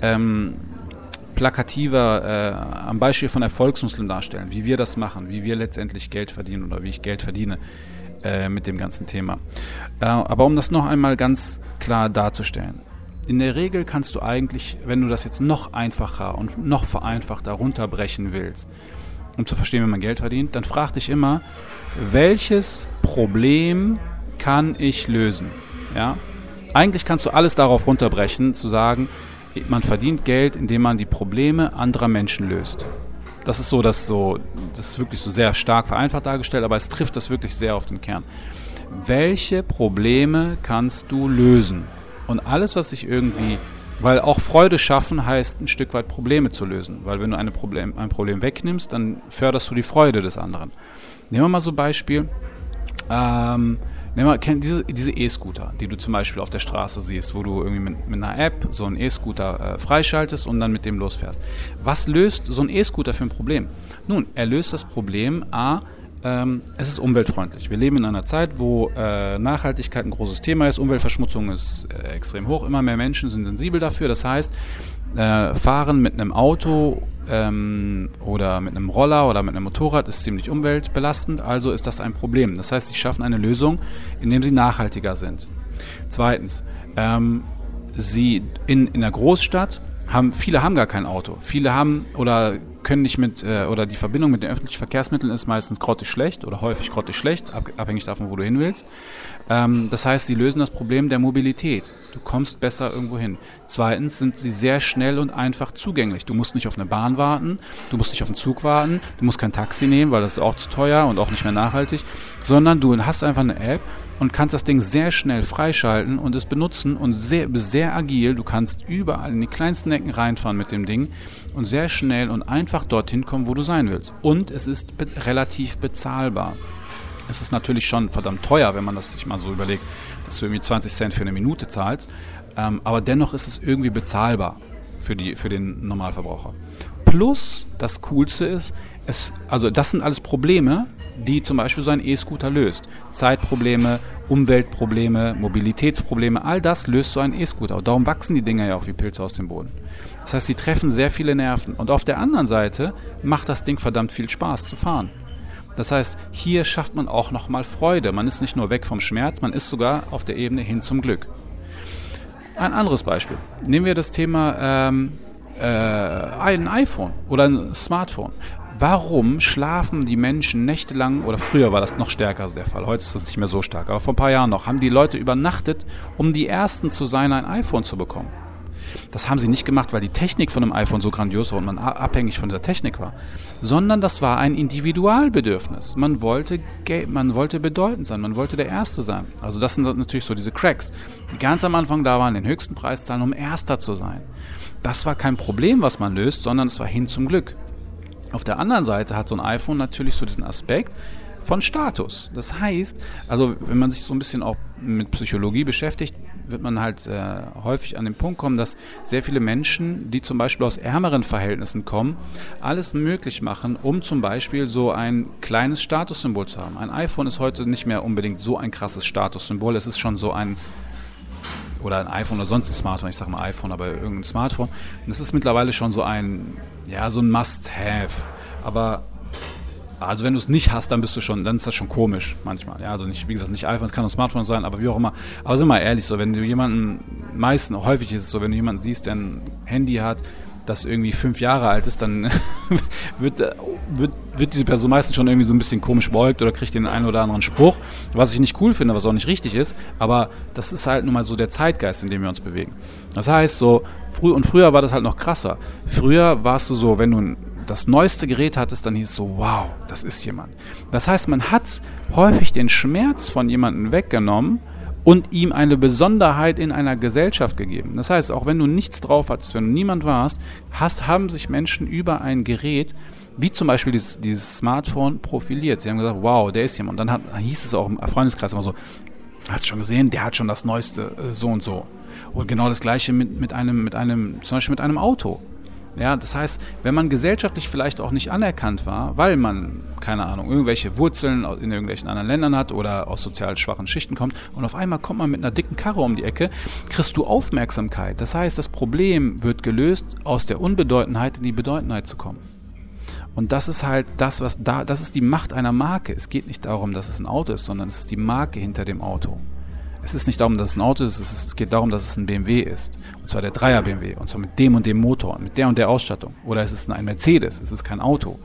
ähm, plakativer äh, am Beispiel von Erfolgsmuslim darstellen, wie wir das machen, wie wir letztendlich Geld verdienen oder wie ich Geld verdiene äh, mit dem ganzen Thema. Äh, aber um das noch einmal ganz klar darzustellen. In der Regel kannst du eigentlich, wenn du das jetzt noch einfacher und noch vereinfachter runterbrechen willst, um zu verstehen, wie man Geld verdient, dann frag dich immer, welches Problem kann ich lösen? Ja? Eigentlich kannst du alles darauf runterbrechen, zu sagen, man verdient Geld, indem man die Probleme anderer Menschen löst. Das ist so, dass so, das ist wirklich so sehr stark vereinfacht dargestellt, aber es trifft das wirklich sehr auf den Kern. Welche Probleme kannst du lösen? Und alles, was sich irgendwie, weil auch Freude schaffen heißt ein Stück weit Probleme zu lösen, weil wenn du Problem, ein Problem wegnimmst, dann förderst du die Freude des anderen. Nehmen wir mal so ein Beispiel. Ähm, Nehmen wir diese, diese E-Scooter, die du zum Beispiel auf der Straße siehst, wo du irgendwie mit, mit einer App so einen E-Scooter äh, freischaltest und dann mit dem losfährst. Was löst so ein E-Scooter für ein Problem? Nun, er löst das Problem A, ähm, es ist umweltfreundlich. Wir leben in einer Zeit, wo äh, Nachhaltigkeit ein großes Thema ist, Umweltverschmutzung ist äh, extrem hoch, immer mehr Menschen sind sensibel dafür. Das heißt, äh, Fahren mit einem Auto ähm, oder mit einem Roller oder mit einem Motorrad ist ziemlich umweltbelastend, also ist das ein Problem. Das heißt, sie schaffen eine Lösung, indem sie nachhaltiger sind. Zweitens, ähm, sie in, in der Großstadt haben, viele haben gar kein Auto. Viele haben oder können nicht mit, äh, oder die Verbindung mit den öffentlichen Verkehrsmitteln ist meistens grottig schlecht oder häufig grottig schlecht, ab, abhängig davon, wo du hin willst. Ähm, das heißt, sie lösen das Problem der Mobilität. Du kommst besser irgendwo hin. Zweitens sind sie sehr schnell und einfach zugänglich. Du musst nicht auf eine Bahn warten, du musst nicht auf einen Zug warten, du musst kein Taxi nehmen, weil das ist auch zu teuer und auch nicht mehr nachhaltig, sondern du hast einfach eine App und kannst das Ding sehr schnell freischalten und es benutzen und sehr, sehr agil. Du kannst überall in die kleinsten Ecken reinfahren mit dem Ding und sehr schnell und einfach dorthin kommen, wo du sein willst. Und es ist be relativ bezahlbar. Es ist natürlich schon verdammt teuer, wenn man das sich mal so überlegt, dass du irgendwie 20 Cent für eine Minute zahlst. Ähm, aber dennoch ist es irgendwie bezahlbar für, die, für den Normalverbraucher. Plus, das Coolste ist, es, also das sind alles Probleme, die zum Beispiel so ein E-Scooter löst. Zeitprobleme, Umweltprobleme, Mobilitätsprobleme, all das löst so ein E-Scooter. Und darum wachsen die Dinger ja auch wie Pilze aus dem Boden. Das heißt, sie treffen sehr viele Nerven. Und auf der anderen Seite macht das Ding verdammt viel Spaß zu fahren. Das heißt, hier schafft man auch nochmal Freude. Man ist nicht nur weg vom Schmerz, man ist sogar auf der Ebene hin zum Glück. Ein anderes Beispiel. Nehmen wir das Thema ähm, äh, ein iPhone oder ein Smartphone. Warum schlafen die Menschen nächtelang, oder früher war das noch stärker der Fall, heute ist das nicht mehr so stark, aber vor ein paar Jahren noch, haben die Leute übernachtet, um die Ersten zu sein, ein iPhone zu bekommen. Das haben sie nicht gemacht, weil die Technik von einem iPhone so grandios war und man abhängig von dieser Technik war, sondern das war ein Individualbedürfnis. Man wollte, man wollte bedeutend sein, man wollte der Erste sein. Also das sind natürlich so diese Cracks, die ganz am Anfang da waren, den höchsten Preis zahlen, um Erster zu sein. Das war kein Problem, was man löst, sondern es war hin zum Glück. Auf der anderen Seite hat so ein iPhone natürlich so diesen Aspekt, von Status. Das heißt, also wenn man sich so ein bisschen auch mit Psychologie beschäftigt, wird man halt äh, häufig an den Punkt kommen, dass sehr viele Menschen, die zum Beispiel aus ärmeren Verhältnissen kommen, alles möglich machen, um zum Beispiel so ein kleines Statussymbol zu haben. Ein iPhone ist heute nicht mehr unbedingt so ein krasses Statussymbol, es ist schon so ein oder ein iPhone oder sonst ein Smartphone, ich sage mal iPhone, aber irgendein Smartphone. Das ist mittlerweile schon so ein, ja, so ein Must-Have. Aber also wenn du es nicht hast, dann bist du schon, dann ist das schon komisch manchmal. Ja, also nicht, wie gesagt, nicht iPhone, es kann ein Smartphone sein, aber wie auch immer. Aber sind wir ehrlich, so wenn du jemanden, meistens, häufig ist es so, wenn du jemanden siehst, der ein Handy hat, das irgendwie fünf Jahre alt ist, dann *laughs* wird, wird, wird diese Person meistens schon irgendwie so ein bisschen komisch beugt oder kriegt den einen oder anderen Spruch, was ich nicht cool finde, was auch nicht richtig ist, aber das ist halt nun mal so der Zeitgeist, in dem wir uns bewegen. Das heißt, so früh und früher war das halt noch krasser. Früher warst du so, wenn du das neueste Gerät hattest, dann hieß es so, wow, das ist jemand. Das heißt, man hat häufig den Schmerz von jemandem weggenommen und ihm eine Besonderheit in einer Gesellschaft gegeben. Das heißt, auch wenn du nichts drauf hattest, wenn du niemand warst, hast, haben sich Menschen über ein Gerät, wie zum Beispiel dieses, dieses Smartphone, profiliert. Sie haben gesagt, wow, der ist jemand. Und dann, hat, dann hieß es auch im Freundeskreis immer so, hast du schon gesehen, der hat schon das Neueste, äh, so und so. Und genau das gleiche mit, mit einem, mit einem, zum Beispiel mit einem Auto. Ja, das heißt, wenn man gesellschaftlich vielleicht auch nicht anerkannt war, weil man, keine Ahnung, irgendwelche Wurzeln in irgendwelchen anderen Ländern hat oder aus sozial schwachen Schichten kommt und auf einmal kommt man mit einer dicken Karre um die Ecke, kriegst du Aufmerksamkeit. Das heißt, das Problem wird gelöst, aus der Unbedeutendheit in die Bedeutendheit zu kommen. Und das ist halt das, was da, das ist die Macht einer Marke. Es geht nicht darum, dass es ein Auto ist, sondern es ist die Marke hinter dem Auto. Es ist nicht darum, dass es ein Auto ist, es, ist, es geht darum, dass es ein BMW ist. Und zwar der Dreier BMW. Und zwar mit dem und dem Motor, mit der und der Ausstattung. Oder es ist ein Mercedes, es ist kein Auto.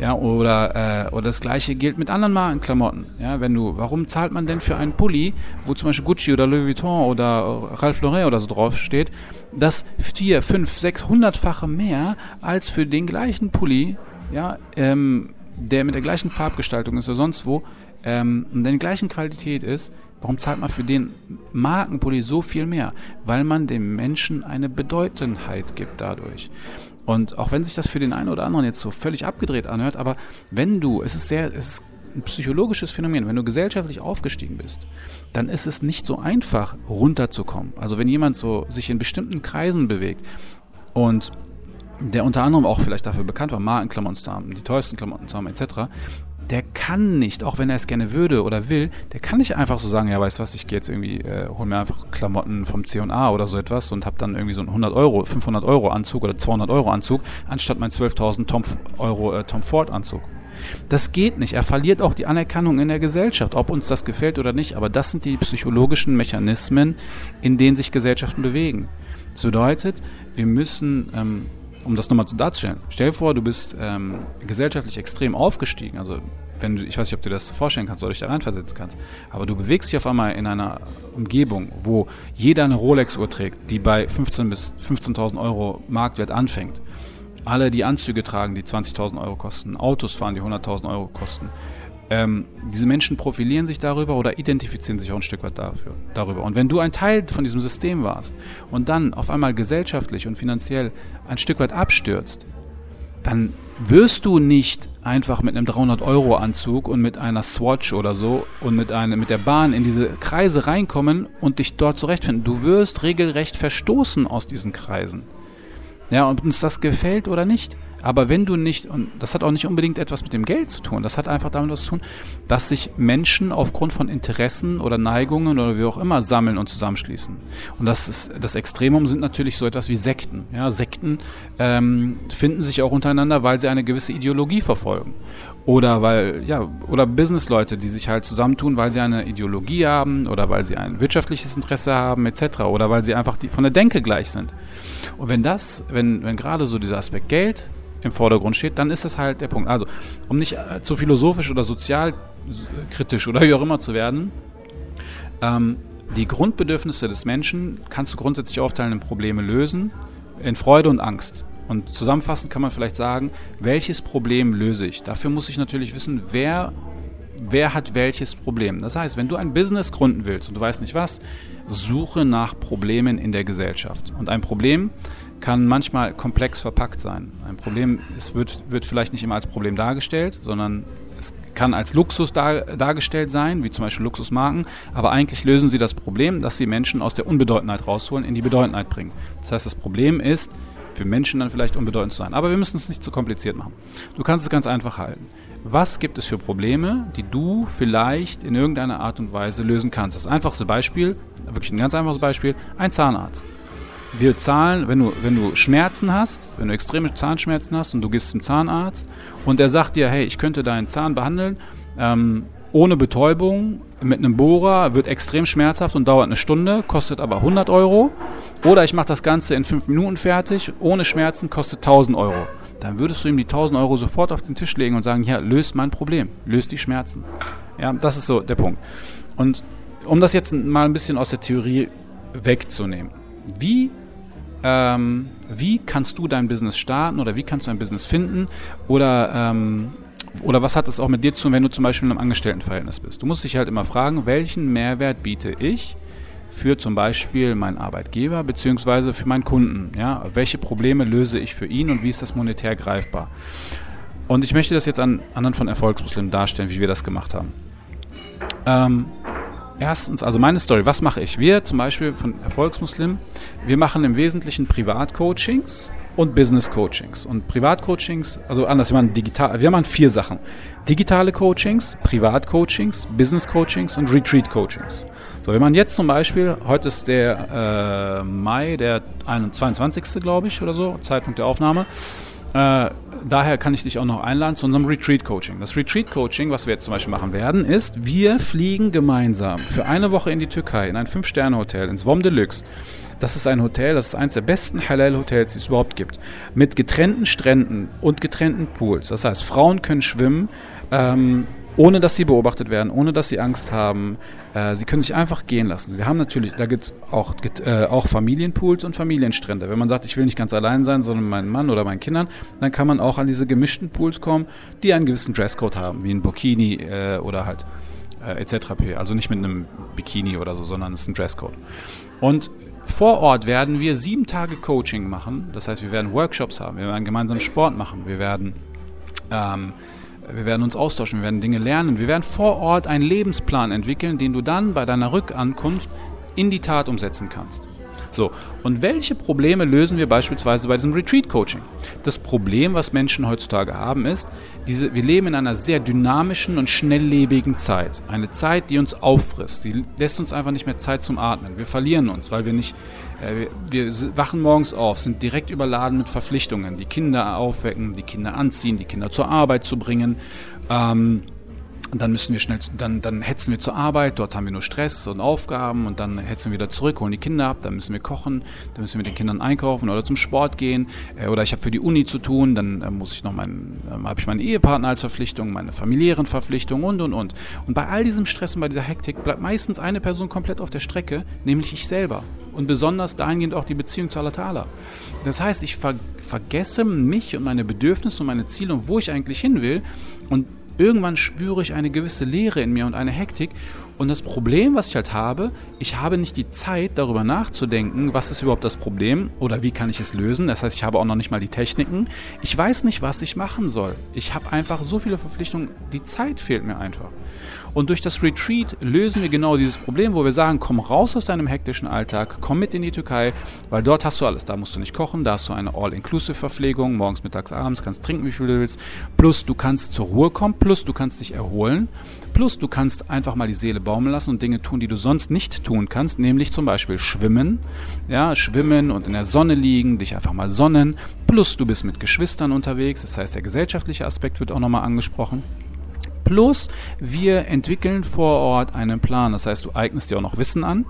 Ja, oder, äh, oder das gleiche gilt mit anderen Markenklamotten. Ja, wenn du, warum zahlt man denn für einen Pulli, wo zum Beispiel Gucci oder Louis Vuitton oder Ralph Lauren oder so draufsteht, das vier, fünf, sechshundertfache mehr als für den gleichen Pulli, ja, ähm, der mit der gleichen Farbgestaltung ist oder sonst wo, ähm, und der gleichen Qualität ist, warum zahlt man für den Markenpulli so viel mehr? Weil man dem Menschen eine Bedeutendheit gibt dadurch. Und auch wenn sich das für den einen oder anderen jetzt so völlig abgedreht anhört, aber wenn du, es ist sehr, es ist ein psychologisches Phänomen, wenn du gesellschaftlich aufgestiegen bist, dann ist es nicht so einfach runterzukommen. Also wenn jemand so sich in bestimmten Kreisen bewegt und der unter anderem auch vielleicht dafür bekannt war, Markenklamotten zu haben, die teuersten Klamotten zu haben, etc., der kann nicht, auch wenn er es gerne würde oder will, der kann nicht einfach so sagen, ja, weißt du was, ich gehe jetzt irgendwie, äh, hol mir einfach Klamotten vom C&A oder so etwas und habe dann irgendwie so einen 100 Euro, 500 Euro Anzug oder 200 Euro Anzug, anstatt mein 12.000 Tom, Euro äh, Tom Ford Anzug. Das geht nicht. Er verliert auch die Anerkennung in der Gesellschaft, ob uns das gefällt oder nicht. Aber das sind die psychologischen Mechanismen, in denen sich Gesellschaften bewegen. Das bedeutet, wir müssen ähm, um das nochmal zu darzustellen, stell dir vor, du bist ähm, gesellschaftlich extrem aufgestiegen, also wenn du, ich weiß nicht, ob du dir das vorstellen kannst oder dich da reinversetzen kannst, aber du bewegst dich auf einmal in einer Umgebung, wo jeder eine Rolex-Uhr trägt, die bei 15 bis 15.000 Euro Marktwert anfängt. Alle, die Anzüge tragen, die 20.000 Euro kosten, Autos fahren, die 100.000 Euro kosten. Ähm, diese Menschen profilieren sich darüber oder identifizieren sich auch ein Stück weit dafür, darüber. Und wenn du ein Teil von diesem System warst und dann auf einmal gesellschaftlich und finanziell ein Stück weit abstürzt, dann wirst du nicht einfach mit einem 300-Euro-Anzug und mit einer Swatch oder so und mit, eine, mit der Bahn in diese Kreise reinkommen und dich dort zurechtfinden. Du wirst regelrecht verstoßen aus diesen Kreisen. Ja, ob uns das gefällt oder nicht. Aber wenn du nicht, und das hat auch nicht unbedingt etwas mit dem Geld zu tun, das hat einfach damit was zu tun, dass sich Menschen aufgrund von Interessen oder Neigungen oder wie auch immer sammeln und zusammenschließen. Und das ist das Extremum sind natürlich so etwas wie Sekten. Ja, Sekten ähm, finden sich auch untereinander, weil sie eine gewisse Ideologie verfolgen. Oder weil, ja, oder Businessleute, die sich halt zusammentun, weil sie eine Ideologie haben oder weil sie ein wirtschaftliches Interesse haben, etc. Oder weil sie einfach die, von der Denke gleich sind. Und wenn das, wenn, wenn gerade so dieser Aspekt Geld im Vordergrund steht, dann ist das halt der Punkt. Also, um nicht äh, zu philosophisch oder sozialkritisch oder wie auch immer zu werden, ähm, die Grundbedürfnisse des Menschen kannst du grundsätzlich aufteilen in Probleme lösen, in Freude und Angst. Und zusammenfassend kann man vielleicht sagen, welches Problem löse ich? Dafür muss ich natürlich wissen, wer, wer hat welches Problem. Das heißt, wenn du ein Business gründen willst und du weißt nicht was, suche nach Problemen in der Gesellschaft. Und ein Problem kann manchmal komplex verpackt sein. Ein Problem es wird, wird vielleicht nicht immer als Problem dargestellt, sondern es kann als Luxus dar, dargestellt sein, wie zum Beispiel Luxusmarken, aber eigentlich lösen sie das Problem, dass sie Menschen aus der Unbedeutendheit rausholen, in die Bedeutendheit bringen. Das heißt, das Problem ist, für Menschen dann vielleicht unbedeutend zu sein. Aber wir müssen es nicht zu kompliziert machen. Du kannst es ganz einfach halten. Was gibt es für Probleme, die du vielleicht in irgendeiner Art und Weise lösen kannst? Das einfachste Beispiel, wirklich ein ganz einfaches Beispiel, ein Zahnarzt wir zahlen, wenn du, wenn du Schmerzen hast, wenn du extreme Zahnschmerzen hast und du gehst zum Zahnarzt und der sagt dir, hey, ich könnte deinen Zahn behandeln, ähm, ohne Betäubung, mit einem Bohrer, wird extrem schmerzhaft und dauert eine Stunde, kostet aber 100 Euro. Oder ich mache das Ganze in 5 Minuten fertig, ohne Schmerzen, kostet 1000 Euro. Dann würdest du ihm die 1000 Euro sofort auf den Tisch legen und sagen, ja, löst mein Problem, löst die Schmerzen. Ja, das ist so der Punkt. Und um das jetzt mal ein bisschen aus der Theorie wegzunehmen. Wie ähm, wie kannst du dein Business starten oder wie kannst du ein Business finden oder, ähm, oder was hat es auch mit dir zu tun, wenn du zum Beispiel in einem Angestelltenverhältnis bist. Du musst dich halt immer fragen, welchen Mehrwert biete ich für zum Beispiel meinen Arbeitgeber bzw. für meinen Kunden. Ja? Welche Probleme löse ich für ihn und wie ist das monetär greifbar? Und ich möchte das jetzt an, anhand von Erfolgsmuslimen darstellen, wie wir das gemacht haben. Ähm, Erstens, also meine Story, was mache ich? Wir zum Beispiel von Erfolgsmuslim, wir machen im Wesentlichen Privatcoachings und Business Coachings. Und Privatcoachings, also anders, wir machen digital, wir machen vier Sachen. Digitale Coachings, Privatcoachings, Business Coachings und Retreat Coachings. So, wenn man jetzt zum Beispiel, heute ist der äh, Mai, der 22. glaube ich oder so, Zeitpunkt der Aufnahme. Äh, daher kann ich dich auch noch einladen zu unserem Retreat-Coaching. Das Retreat-Coaching, was wir jetzt zum Beispiel machen werden, ist, wir fliegen gemeinsam für eine Woche in die Türkei, in ein Fünf-Sterne-Hotel, ins Vom Deluxe. Das ist ein Hotel, das ist eines der besten Halal-Hotels, die es überhaupt gibt. Mit getrennten Stränden und getrennten Pools. Das heißt, Frauen können schwimmen, ähm, ohne dass sie beobachtet werden, ohne dass sie Angst haben. Äh, sie können sich einfach gehen lassen. Wir haben natürlich, da gibt es auch, äh, auch Familienpools und Familienstrände. Wenn man sagt, ich will nicht ganz allein sein, sondern meinen Mann oder meinen Kindern, dann kann man auch an diese gemischten Pools kommen, die einen gewissen Dresscode haben, wie ein Burkini äh, oder halt äh, etc. Also nicht mit einem Bikini oder so, sondern es ist ein Dresscode. Und vor Ort werden wir sieben Tage Coaching machen. Das heißt, wir werden Workshops haben, wir werden gemeinsam Sport machen, wir werden ähm, wir werden uns austauschen, wir werden Dinge lernen. Wir werden vor Ort einen Lebensplan entwickeln, den du dann bei deiner Rückankunft in die Tat umsetzen kannst. So, und welche Probleme lösen wir beispielsweise bei diesem Retreat-Coaching? Das Problem, was Menschen heutzutage haben, ist, diese, wir leben in einer sehr dynamischen und schnelllebigen Zeit. Eine Zeit, die uns auffrisst. Die lässt uns einfach nicht mehr Zeit zum Atmen. Wir verlieren uns, weil wir nicht, äh, wir, wir wachen morgens auf, sind direkt überladen mit Verpflichtungen. Die Kinder aufwecken, die Kinder anziehen, die Kinder zur Arbeit zu bringen. Ähm, und dann müssen wir schnell, dann, dann hetzen wir zur Arbeit, dort haben wir nur Stress und Aufgaben und dann hetzen wir wieder zurück, holen die Kinder ab, dann müssen wir kochen, dann müssen wir mit den Kindern einkaufen oder zum Sport gehen äh, oder ich habe für die Uni zu tun, dann äh, muss ich noch meinen, äh, habe ich meinen Ehepartner als Verpflichtung, meine familiären Verpflichtungen und und und. Und bei all diesem Stress und bei dieser Hektik bleibt meistens eine Person komplett auf der Strecke, nämlich ich selber. Und besonders dahingehend auch die Beziehung zu Allah Ta'ala. Das heißt, ich ver vergesse mich und meine Bedürfnisse und meine Ziele und wo ich eigentlich hin will und irgendwann spüre ich eine gewisse Leere in mir und eine Hektik. Und das Problem, was ich halt habe, ich habe nicht die Zeit, darüber nachzudenken, was ist überhaupt das Problem oder wie kann ich es lösen. Das heißt, ich habe auch noch nicht mal die Techniken. Ich weiß nicht, was ich machen soll. Ich habe einfach so viele Verpflichtungen, die Zeit fehlt mir einfach. Und durch das Retreat lösen wir genau dieses Problem, wo wir sagen, komm raus aus deinem hektischen Alltag, komm mit in die Türkei, weil dort hast du alles. Da musst du nicht kochen, da hast du eine All-Inclusive-Verpflegung, morgens, mittags, abends, kannst trinken, wie viel du willst. Plus du kannst zur Ruhe kommen, plus du kannst dich erholen. Plus du kannst einfach mal die Seele baumeln lassen und Dinge tun, die du sonst nicht tun kannst, nämlich zum Beispiel schwimmen. Ja, schwimmen und in der Sonne liegen, dich einfach mal sonnen. Plus du bist mit Geschwistern unterwegs, das heißt der gesellschaftliche Aspekt wird auch nochmal angesprochen. Plus, wir entwickeln vor Ort einen Plan. Das heißt, du eignest dir auch noch Wissen an.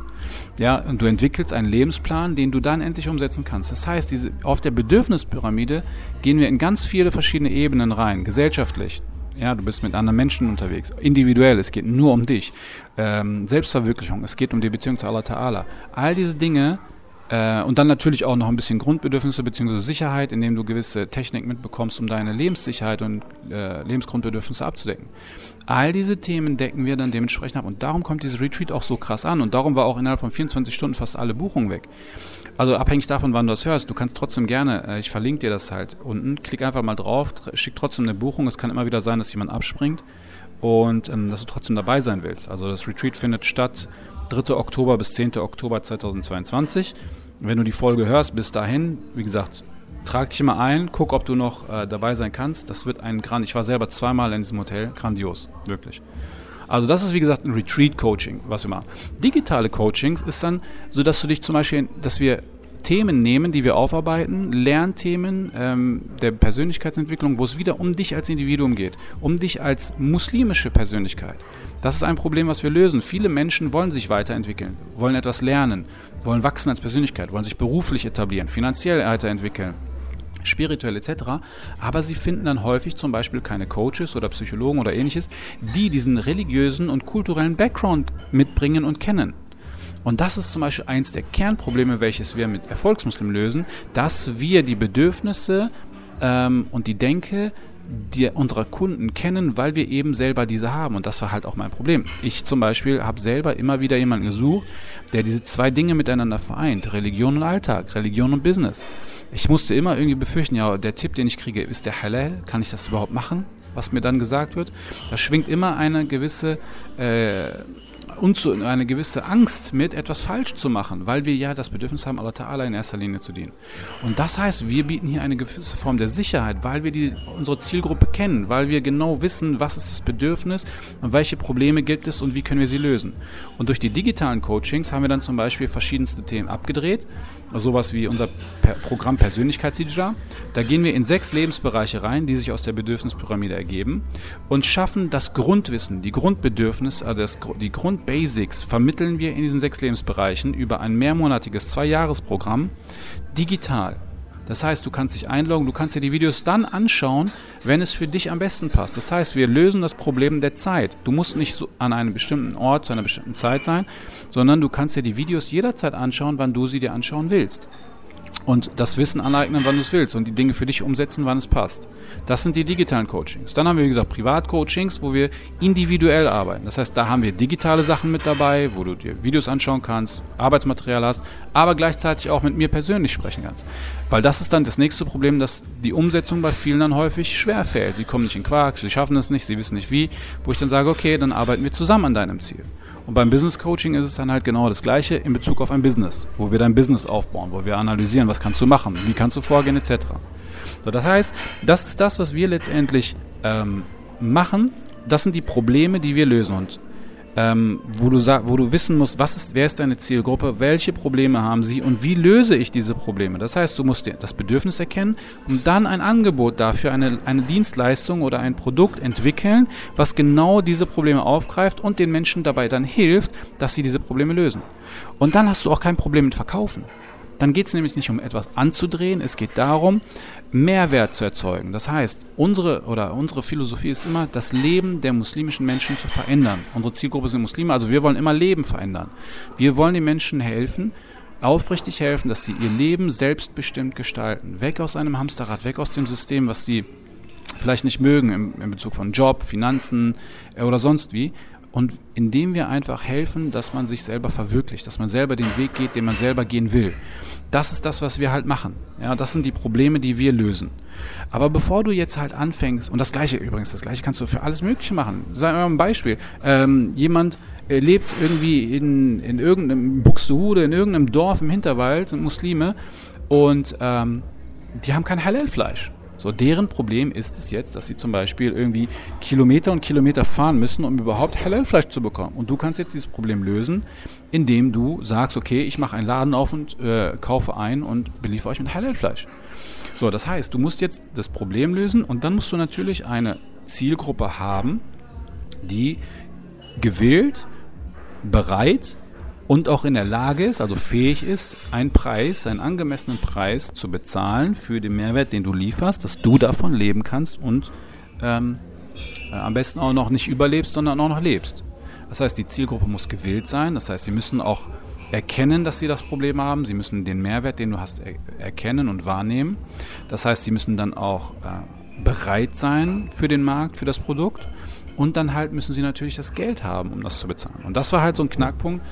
Ja, und du entwickelst einen Lebensplan, den du dann endlich umsetzen kannst. Das heißt, diese, auf der Bedürfnispyramide gehen wir in ganz viele verschiedene Ebenen rein. Gesellschaftlich. Ja, du bist mit anderen Menschen unterwegs. Individuell, es geht nur um dich. Ähm, Selbstverwirklichung, es geht um die Beziehung zu Allah Ta'ala. All diese Dinge äh, und dann natürlich auch noch ein bisschen Grundbedürfnisse bzw. Sicherheit, indem du gewisse Technik mitbekommst, um deine Lebenssicherheit und äh, Lebensgrundbedürfnisse abzudecken. All diese Themen decken wir dann dementsprechend ab. Und darum kommt dieses Retreat auch so krass an. Und darum war auch innerhalb von 24 Stunden fast alle Buchungen weg. Also abhängig davon, wann du das hörst, du kannst trotzdem gerne, äh, ich verlinke dir das halt unten, klick einfach mal drauf, schick trotzdem eine Buchung. Es kann immer wieder sein, dass jemand abspringt und ähm, dass du trotzdem dabei sein willst. Also das Retreat findet statt 3. Oktober bis 10. Oktober 2022 wenn du die Folge hörst, bis dahin, wie gesagt, trag dich mal ein, guck, ob du noch äh, dabei sein kannst. Das wird ein Grand. Ich war selber zweimal in diesem Hotel, grandios, wirklich. Also das ist wie gesagt ein Retreat-Coaching, was wir machen. Digitale Coachings ist dann so, dass du dich zum Beispiel, dass wir Themen nehmen, die wir aufarbeiten, Lernthemen ähm, der Persönlichkeitsentwicklung, wo es wieder um dich als Individuum geht, um dich als muslimische Persönlichkeit. Das ist ein Problem, was wir lösen. Viele Menschen wollen sich weiterentwickeln, wollen etwas lernen, wollen wachsen als Persönlichkeit, wollen sich beruflich etablieren, finanziell weiterentwickeln spirituell etc. Aber sie finden dann häufig zum Beispiel keine Coaches oder Psychologen oder ähnliches, die diesen religiösen und kulturellen Background mitbringen und kennen. Und das ist zum Beispiel eins der Kernprobleme, welches wir mit Erfolgsmuslim lösen, dass wir die Bedürfnisse ähm, und die Denke die unserer Kunden kennen, weil wir eben selber diese haben. Und das war halt auch mein Problem. Ich zum Beispiel habe selber immer wieder jemanden gesucht, der diese zwei Dinge miteinander vereint. Religion und Alltag, Religion und Business. Ich musste immer irgendwie befürchten, ja, der Tipp, den ich kriege, ist der Halal? Kann ich das überhaupt machen? Was mir dann gesagt wird. Da schwingt immer eine gewisse äh, unzu, eine gewisse Angst mit, etwas falsch zu machen, weil wir ja das Bedürfnis haben, Allah Ta'ala in erster Linie zu dienen. Und das heißt, wir bieten hier eine gewisse Form der Sicherheit, weil wir die, unsere Zielgruppe kennen, weil wir genau wissen, was ist das Bedürfnis und welche Probleme gibt es und wie können wir sie lösen. Und durch die digitalen Coachings haben wir dann zum Beispiel verschiedenste Themen abgedreht, sowas wie unser per Programm Persönlichkeitsidra. Da gehen wir in sechs Lebensbereiche rein, die sich aus der Bedürfnispyramide ergeben und schaffen das Grundwissen, die Grundbedürfnisse, also das, die Grundbasics vermitteln wir in diesen sechs Lebensbereichen über ein mehrmonatiges Zwei-Jahres-Programm digital. Das heißt, du kannst dich einloggen, du kannst dir die Videos dann anschauen, wenn es für dich am besten passt. Das heißt, wir lösen das Problem der Zeit. Du musst nicht so an einem bestimmten Ort zu einer bestimmten Zeit sein, sondern du kannst dir die Videos jederzeit anschauen, wann du sie dir anschauen willst und das Wissen aneignen, wann du es willst und die Dinge für dich umsetzen, wann es passt. Das sind die digitalen Coachings. Dann haben wir, wie gesagt, Privatcoachings, wo wir individuell arbeiten. Das heißt, da haben wir digitale Sachen mit dabei, wo du dir Videos anschauen kannst, Arbeitsmaterial hast, aber gleichzeitig auch mit mir persönlich sprechen kannst. Weil das ist dann das nächste Problem, dass die Umsetzung bei vielen dann häufig schwer fällt. Sie kommen nicht in Quark, sie schaffen es nicht, sie wissen nicht wie, wo ich dann sage, okay, dann arbeiten wir zusammen an deinem Ziel. Und beim Business Coaching ist es dann halt genau das Gleiche in Bezug auf ein Business, wo wir dein Business aufbauen, wo wir analysieren, was kannst du machen, wie kannst du vorgehen, etc. So, das heißt, das ist das, was wir letztendlich ähm, machen. Das sind die Probleme, die wir lösen. Und ähm, wo, du wo du wissen musst, was ist, wer ist deine Zielgruppe, welche Probleme haben sie und wie löse ich diese Probleme. Das heißt, du musst das Bedürfnis erkennen und dann ein Angebot dafür, eine, eine Dienstleistung oder ein Produkt entwickeln, was genau diese Probleme aufgreift und den Menschen dabei dann hilft, dass sie diese Probleme lösen. Und dann hast du auch kein Problem mit Verkaufen. Dann geht es nämlich nicht um etwas anzudrehen, es geht darum, Mehrwert zu erzeugen. Das heißt, unsere oder unsere Philosophie ist immer, das Leben der muslimischen Menschen zu verändern. Unsere Zielgruppe sind Muslime, also wir wollen immer Leben verändern. Wir wollen den Menschen helfen, aufrichtig helfen, dass sie ihr Leben selbstbestimmt gestalten. Weg aus einem Hamsterrad, weg aus dem System, was sie vielleicht nicht mögen in, Bezug von Job, Finanzen äh, oder sonst wie. Und indem wir einfach helfen, dass man sich selber verwirklicht, dass man selber den Weg geht, den man selber gehen will. Das ist das, was wir halt machen. Ja, das sind die Probleme, die wir lösen. Aber bevor du jetzt halt anfängst, und das gleiche übrigens, das gleiche kannst du für alles Mögliche machen. Sagen wir mal ein Beispiel. Ähm, jemand äh, lebt irgendwie in, in irgendeinem Buxtehude, in irgendeinem Dorf im Hinterwald, sind Muslime, und ähm, die haben kein Halal-Fleisch. So, deren Problem ist es jetzt, dass sie zum Beispiel irgendwie Kilometer und Kilometer fahren müssen, um überhaupt Halal-Fleisch zu bekommen. Und du kannst jetzt dieses Problem lösen, indem du sagst, okay, ich mache einen Laden auf und äh, kaufe ein und beliefere euch mit Halal-Fleisch. So, das heißt, du musst jetzt das Problem lösen und dann musst du natürlich eine Zielgruppe haben, die gewillt, bereit und auch in der Lage ist, also fähig ist, einen Preis, einen angemessenen Preis zu bezahlen für den Mehrwert, den du lieferst, dass du davon leben kannst und ähm, äh, am besten auch noch nicht überlebst, sondern auch noch lebst. Das heißt, die Zielgruppe muss gewillt sein, das heißt, sie müssen auch erkennen, dass sie das Problem haben, sie müssen den Mehrwert, den du hast, er erkennen und wahrnehmen. Das heißt, sie müssen dann auch äh, bereit sein für den Markt, für das Produkt. Und dann halt müssen sie natürlich das Geld haben, um das zu bezahlen. Und das war halt so ein Knackpunkt,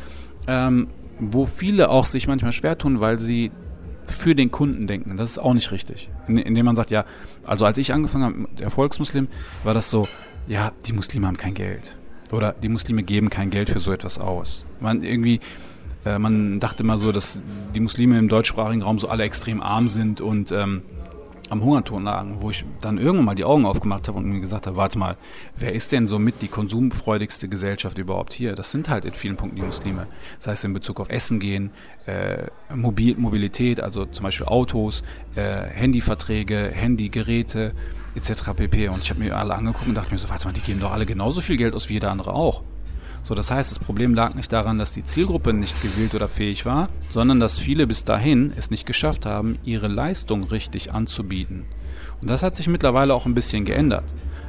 ähm, wo viele auch sich manchmal schwer tun, weil sie für den Kunden denken. Das ist auch nicht richtig. In, indem man sagt, ja, also als ich angefangen habe mit Erfolgsmuslim, war das so, ja, die Muslime haben kein Geld. Oder die Muslime geben kein Geld für so etwas aus. Man irgendwie, äh, man dachte immer so, dass die Muslime im deutschsprachigen Raum so alle extrem arm sind und ähm, am Hungerton lagen, wo ich dann irgendwann mal die Augen aufgemacht habe und mir gesagt habe, warte mal, wer ist denn so mit die konsumfreudigste Gesellschaft überhaupt hier? Das sind halt in vielen Punkten die Muslime. Das heißt in Bezug auf Essen gehen, äh, Mobil Mobilität, also zum Beispiel Autos, äh, Handyverträge, Handygeräte etc. pp. Und ich habe mir alle angeguckt und dachte mir so, warte mal, die geben doch alle genauso viel Geld aus wie jeder andere auch. So, das heißt, das Problem lag nicht daran, dass die Zielgruppe nicht gewillt oder fähig war, sondern dass viele bis dahin es nicht geschafft haben, ihre Leistung richtig anzubieten. Und das hat sich mittlerweile auch ein bisschen geändert.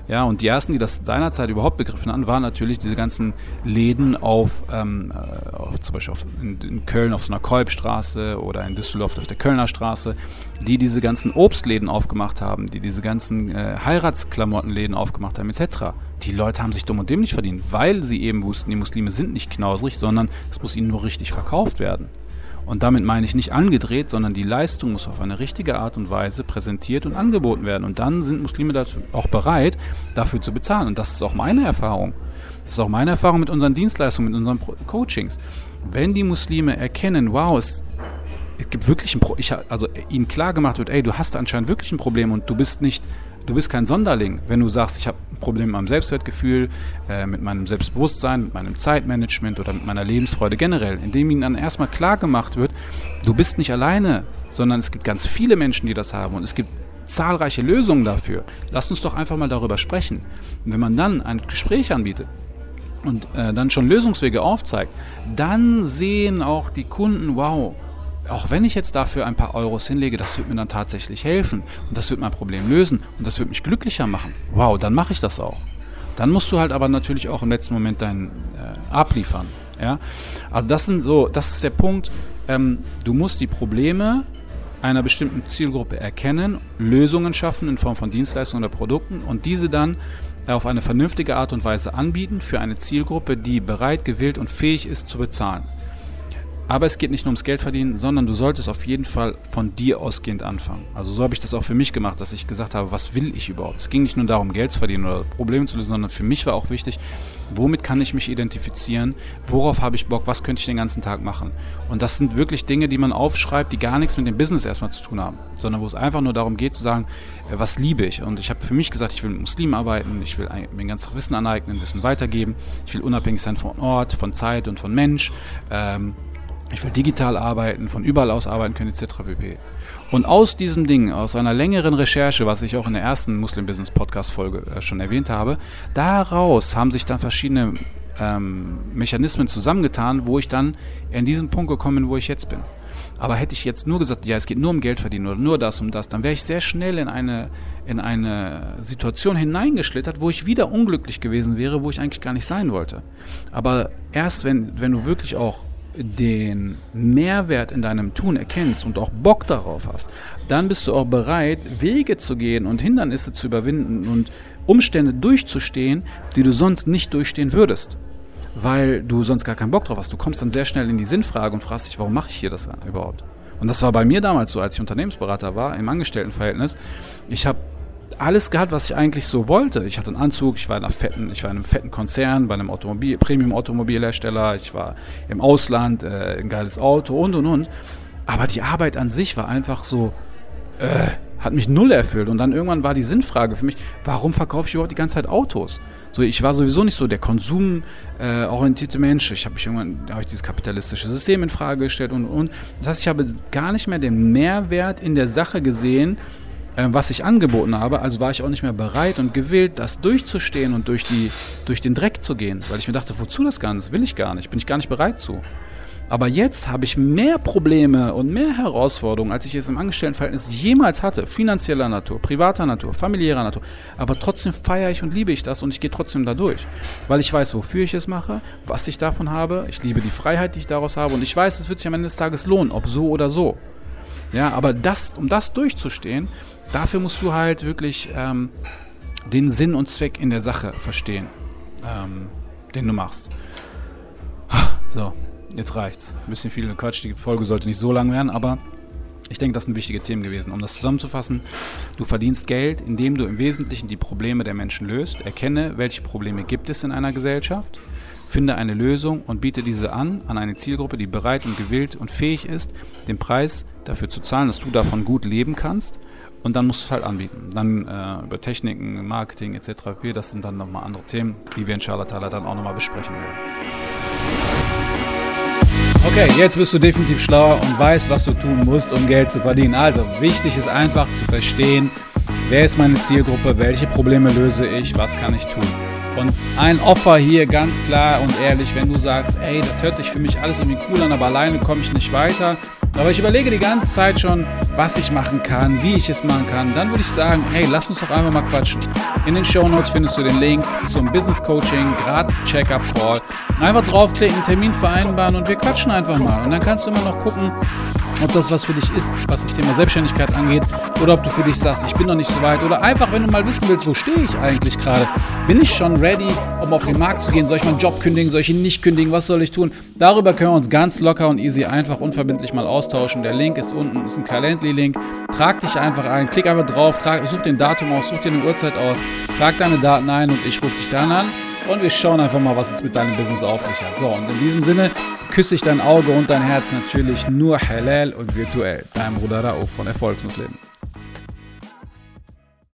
Ja, und die ersten, die das seinerzeit überhaupt begriffen haben, waren natürlich diese ganzen Läden auf, ähm, äh, auf zum Beispiel auf, in, in, Köln auf so einer Kolbstraße oder in Düsseldorf auf der Kölner Straße, die diese ganzen Obstläden aufgemacht haben, die diese ganzen äh, Heiratsklamotten aufgemacht haben, etc. Die Leute haben sich dumm und dämlich verdient, weil sie eben wussten, die Muslime sind nicht knausrig, sondern es muss ihnen nur richtig verkauft werden. Und damit meine ich nicht angedreht, sondern die Leistung muss auf eine richtige Art und Weise präsentiert und angeboten werden. Und dann sind Muslime auch bereit, dafür zu bezahlen. Und das ist auch meine Erfahrung. das ist auch meine Erfahrung mit unseren Dienstleistungen, mit unseren Coachings. Wenn die Muslime erkennen, wow, es, es gibt wirklich ein Problem, also ihnen klar gemacht wird, ey, du hast anscheinend wirklich ein Problem und du bist nicht, du bist kein Sonderling, wenn du sagst, ich habe ein Problem mit meinem Selbstwertgefühl, äh, mit meinem Selbstbewusstsein, mit meinem Zeitmanagement oder mit meiner Lebensfreude generell, indem ihnen dann erstmal klar gemacht wird, du bist nicht alleine, sondern es gibt ganz viele Menschen, die das haben und es gibt zahlreiche Lösungen dafür. Lasst uns doch einfach mal darüber sprechen. Und wenn man dann ein Gespräch anbietet, und äh, dann schon Lösungswege aufzeigt, dann sehen auch die Kunden, wow, auch wenn ich jetzt dafür ein paar Euros hinlege, das wird mir dann tatsächlich helfen und das wird mein Problem lösen und das wird mich glücklicher machen. Wow, dann mache ich das auch. Dann musst du halt aber natürlich auch im letzten Moment dein äh, abliefern. Ja? Also das sind so, das ist der Punkt. Ähm, du musst die Probleme einer bestimmten Zielgruppe erkennen, Lösungen schaffen in Form von Dienstleistungen oder Produkten und diese dann auf eine vernünftige Art und Weise anbieten für eine Zielgruppe, die bereit, gewillt und fähig ist zu bezahlen. Aber es geht nicht nur ums Geld verdienen, sondern du solltest auf jeden Fall von dir ausgehend anfangen. Also so habe ich das auch für mich gemacht, dass ich gesagt habe, was will ich überhaupt? Es ging nicht nur darum, Geld zu verdienen oder Probleme zu lösen, sondern für mich war auch wichtig, womit kann ich mich identifizieren? Worauf habe ich Bock? Was könnte ich den ganzen Tag machen? Und das sind wirklich Dinge, die man aufschreibt, die gar nichts mit dem Business erstmal zu tun haben, sondern wo es einfach nur darum geht zu sagen, äh, was liebe ich? Und ich habe für mich gesagt, ich will mit Muslimen arbeiten, ich will mir ganz Wissen aneignen, Wissen weitergeben, ich will unabhängig sein von Ort, von Zeit und von Mensch. Ähm, ich will digital arbeiten, von überall aus arbeiten können, etc. pp. Und aus diesem Ding, aus einer längeren Recherche, was ich auch in der ersten Muslim Business Podcast Folge äh, schon erwähnt habe, daraus haben sich dann verschiedene ähm, Mechanismen zusammengetan, wo ich dann in diesen Punkt gekommen bin, wo ich jetzt bin. Aber hätte ich jetzt nur gesagt, ja, es geht nur um Geld verdienen oder nur das um das, dann wäre ich sehr schnell in eine, in eine Situation hineingeschlittert, wo ich wieder unglücklich gewesen wäre, wo ich eigentlich gar nicht sein wollte. Aber erst wenn, wenn du wirklich auch den Mehrwert in deinem Tun erkennst und auch Bock darauf hast, dann bist du auch bereit, Wege zu gehen und Hindernisse zu überwinden und Umstände durchzustehen, die du sonst nicht durchstehen würdest. Weil du sonst gar keinen Bock drauf hast. Du kommst dann sehr schnell in die Sinnfrage und fragst dich, warum mache ich hier das überhaupt? Und das war bei mir damals so, als ich Unternehmensberater war, im Angestelltenverhältnis. Ich habe alles gehabt, was ich eigentlich so wollte. Ich hatte einen Anzug, ich war in, einer fetten, ich war in einem fetten Konzern, bei einem Automobil, Premium-Automobilhersteller, ich war im Ausland, äh, ein geiles Auto und und und. Aber die Arbeit an sich war einfach so, äh, hat mich null erfüllt. Und dann irgendwann war die Sinnfrage für mich, warum verkaufe ich überhaupt die ganze Zeit Autos? So, ich war sowieso nicht so der konsumorientierte äh, Mensch. Ich habe mich irgendwann, habe ich dieses kapitalistische System in Frage gestellt und und. Das heißt, ich habe gar nicht mehr den Mehrwert in der Sache gesehen, äh, was ich angeboten habe. Also war ich auch nicht mehr bereit und gewillt, das durchzustehen und durch, die, durch den Dreck zu gehen. Weil ich mir dachte, wozu das Ganze? Will ich gar nicht. Bin ich gar nicht bereit zu. Aber jetzt habe ich mehr Probleme und mehr Herausforderungen, als ich es im Angestelltenverhältnis jemals hatte. Finanzieller Natur, privater Natur, familiärer Natur. Aber trotzdem feiere ich und liebe ich das und ich gehe trotzdem da durch. Weil ich weiß, wofür ich es mache, was ich davon habe. Ich liebe die Freiheit, die ich daraus habe. Und ich weiß, es wird sich am Ende des Tages lohnen, ob so oder so. Ja, aber das, um das durchzustehen, dafür musst du halt wirklich ähm, den Sinn und Zweck in der Sache verstehen, ähm, den du machst. So, jetzt reicht's. Ein bisschen viel Quatsch, die Folge sollte nicht so lang werden, aber ich denke, das sind wichtige Themen gewesen. Um das zusammenzufassen, du verdienst Geld, indem du im Wesentlichen die Probleme der Menschen löst. Erkenne, welche Probleme gibt es in einer Gesellschaft. Finde eine Lösung und biete diese an an eine Zielgruppe, die bereit und gewillt und fähig ist, den Preis dafür zu zahlen, dass du davon gut leben kannst. Und dann musst du es halt anbieten. Dann äh, über Techniken, Marketing etc. Das sind dann nochmal andere Themen, die wir in Charlatala dann auch nochmal besprechen werden. Okay, jetzt bist du definitiv schlauer und weißt, was du tun musst, um Geld zu verdienen. Also, wichtig ist einfach zu verstehen, wer ist meine Zielgruppe, welche Probleme löse ich, was kann ich tun. Und ein Offer hier ganz klar und ehrlich, wenn du sagst, ey, das hört sich für mich alles irgendwie cool an, aber alleine komme ich nicht weiter. Aber ich überlege die ganze Zeit schon, was ich machen kann, wie ich es machen kann. Dann würde ich sagen, hey, lass uns doch einfach mal quatschen. In den Show Notes findest du den Link zum Business Coaching, gratis Checkup Call. Einfach draufklicken, Termin vereinbaren und wir quatschen einfach mal. Und dann kannst du immer noch gucken, ob das was für dich ist, was das Thema Selbstständigkeit angeht, oder ob du für dich sagst, ich bin noch nicht so weit, oder einfach, wenn du mal wissen willst, wo stehe ich eigentlich gerade? Bin ich schon ready, um auf den Markt zu gehen? Soll ich meinen Job kündigen? Soll ich ihn nicht kündigen? Was soll ich tun? Darüber können wir uns ganz locker und easy einfach unverbindlich mal austauschen. Der Link ist unten, ist ein Calendly-Link. Trag dich einfach ein, klick einfach drauf, trag, such den Datum aus, such dir eine Uhrzeit aus, trag deine Daten ein und ich rufe dich dann an und wir schauen einfach mal, was es mit deinem Business auf sich hat. So, und in diesem Sinne küsse ich dein Auge und dein Herz natürlich nur halal und virtuell. Dein Bruder Rauf von Erfolgsmuslim.